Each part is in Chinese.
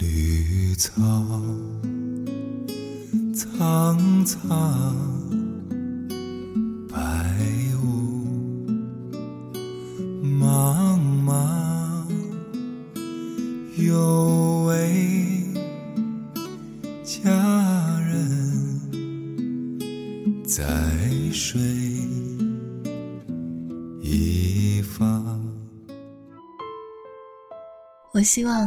绿草苍苍，白雾茫茫，有位佳人在水一方。我希望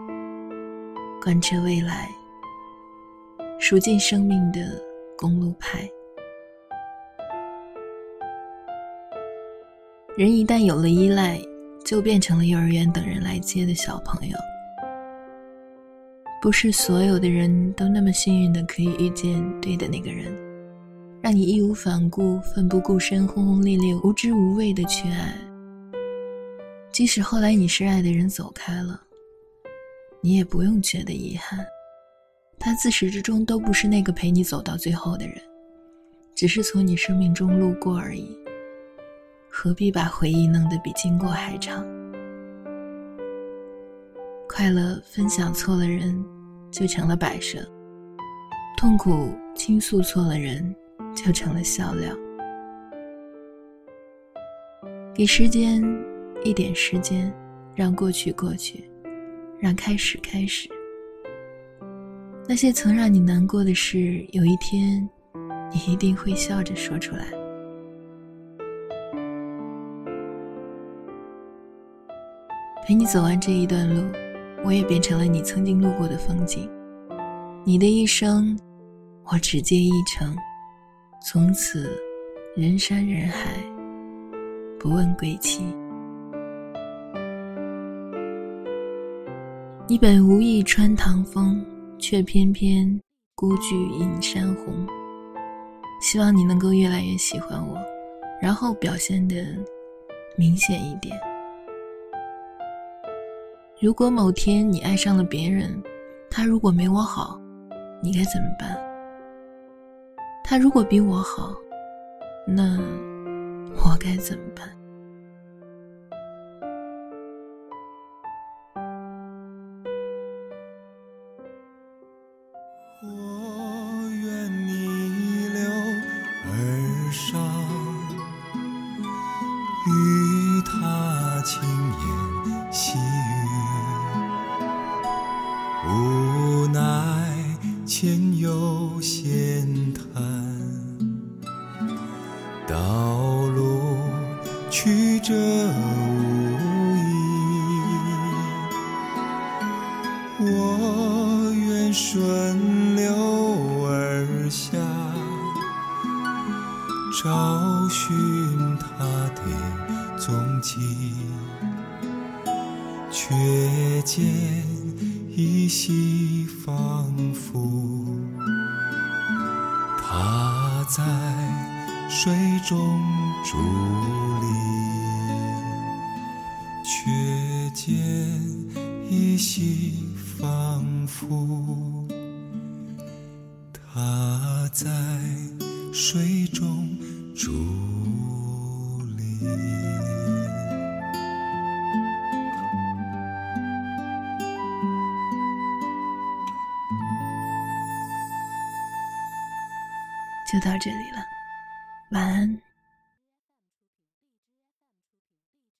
贯彻未来，数尽生命的公路牌。人一旦有了依赖，就变成了幼儿园等人来接的小朋友。不是所有的人都那么幸运的可以遇见对的那个人，让你义无反顾、奋不顾身、轰轰烈烈、无知无畏的去爱。即使后来你深爱的人走开了。你也不用觉得遗憾，他自始至终都不是那个陪你走到最后的人，只是从你生命中路过而已。何必把回忆弄得比经过还长？快乐分享错了人，就成了摆设；痛苦倾诉错了人，就成了笑料。给时间一点时间，让过去过去。让开始开始。那些曾让你难过的事，有一天，你一定会笑着说出来。陪你走完这一段路，我也变成了你曾经路过的风景。你的一生，我只接一程，从此人山人海，不问归期。你本无意穿堂风，却偏偏孤具映山红。希望你能够越来越喜欢我，然后表现的明显一点。如果某天你爱上了别人，他如果没我好，你该怎么办？他如果比我好，那我该怎么办？我愿逆流而上，与他轻言细语，无奈前有险滩，道路曲。找寻他的踪迹，却见依稀仿佛。他在水中伫立，却见依稀仿佛。他在水中伫立。就到这里了，晚安。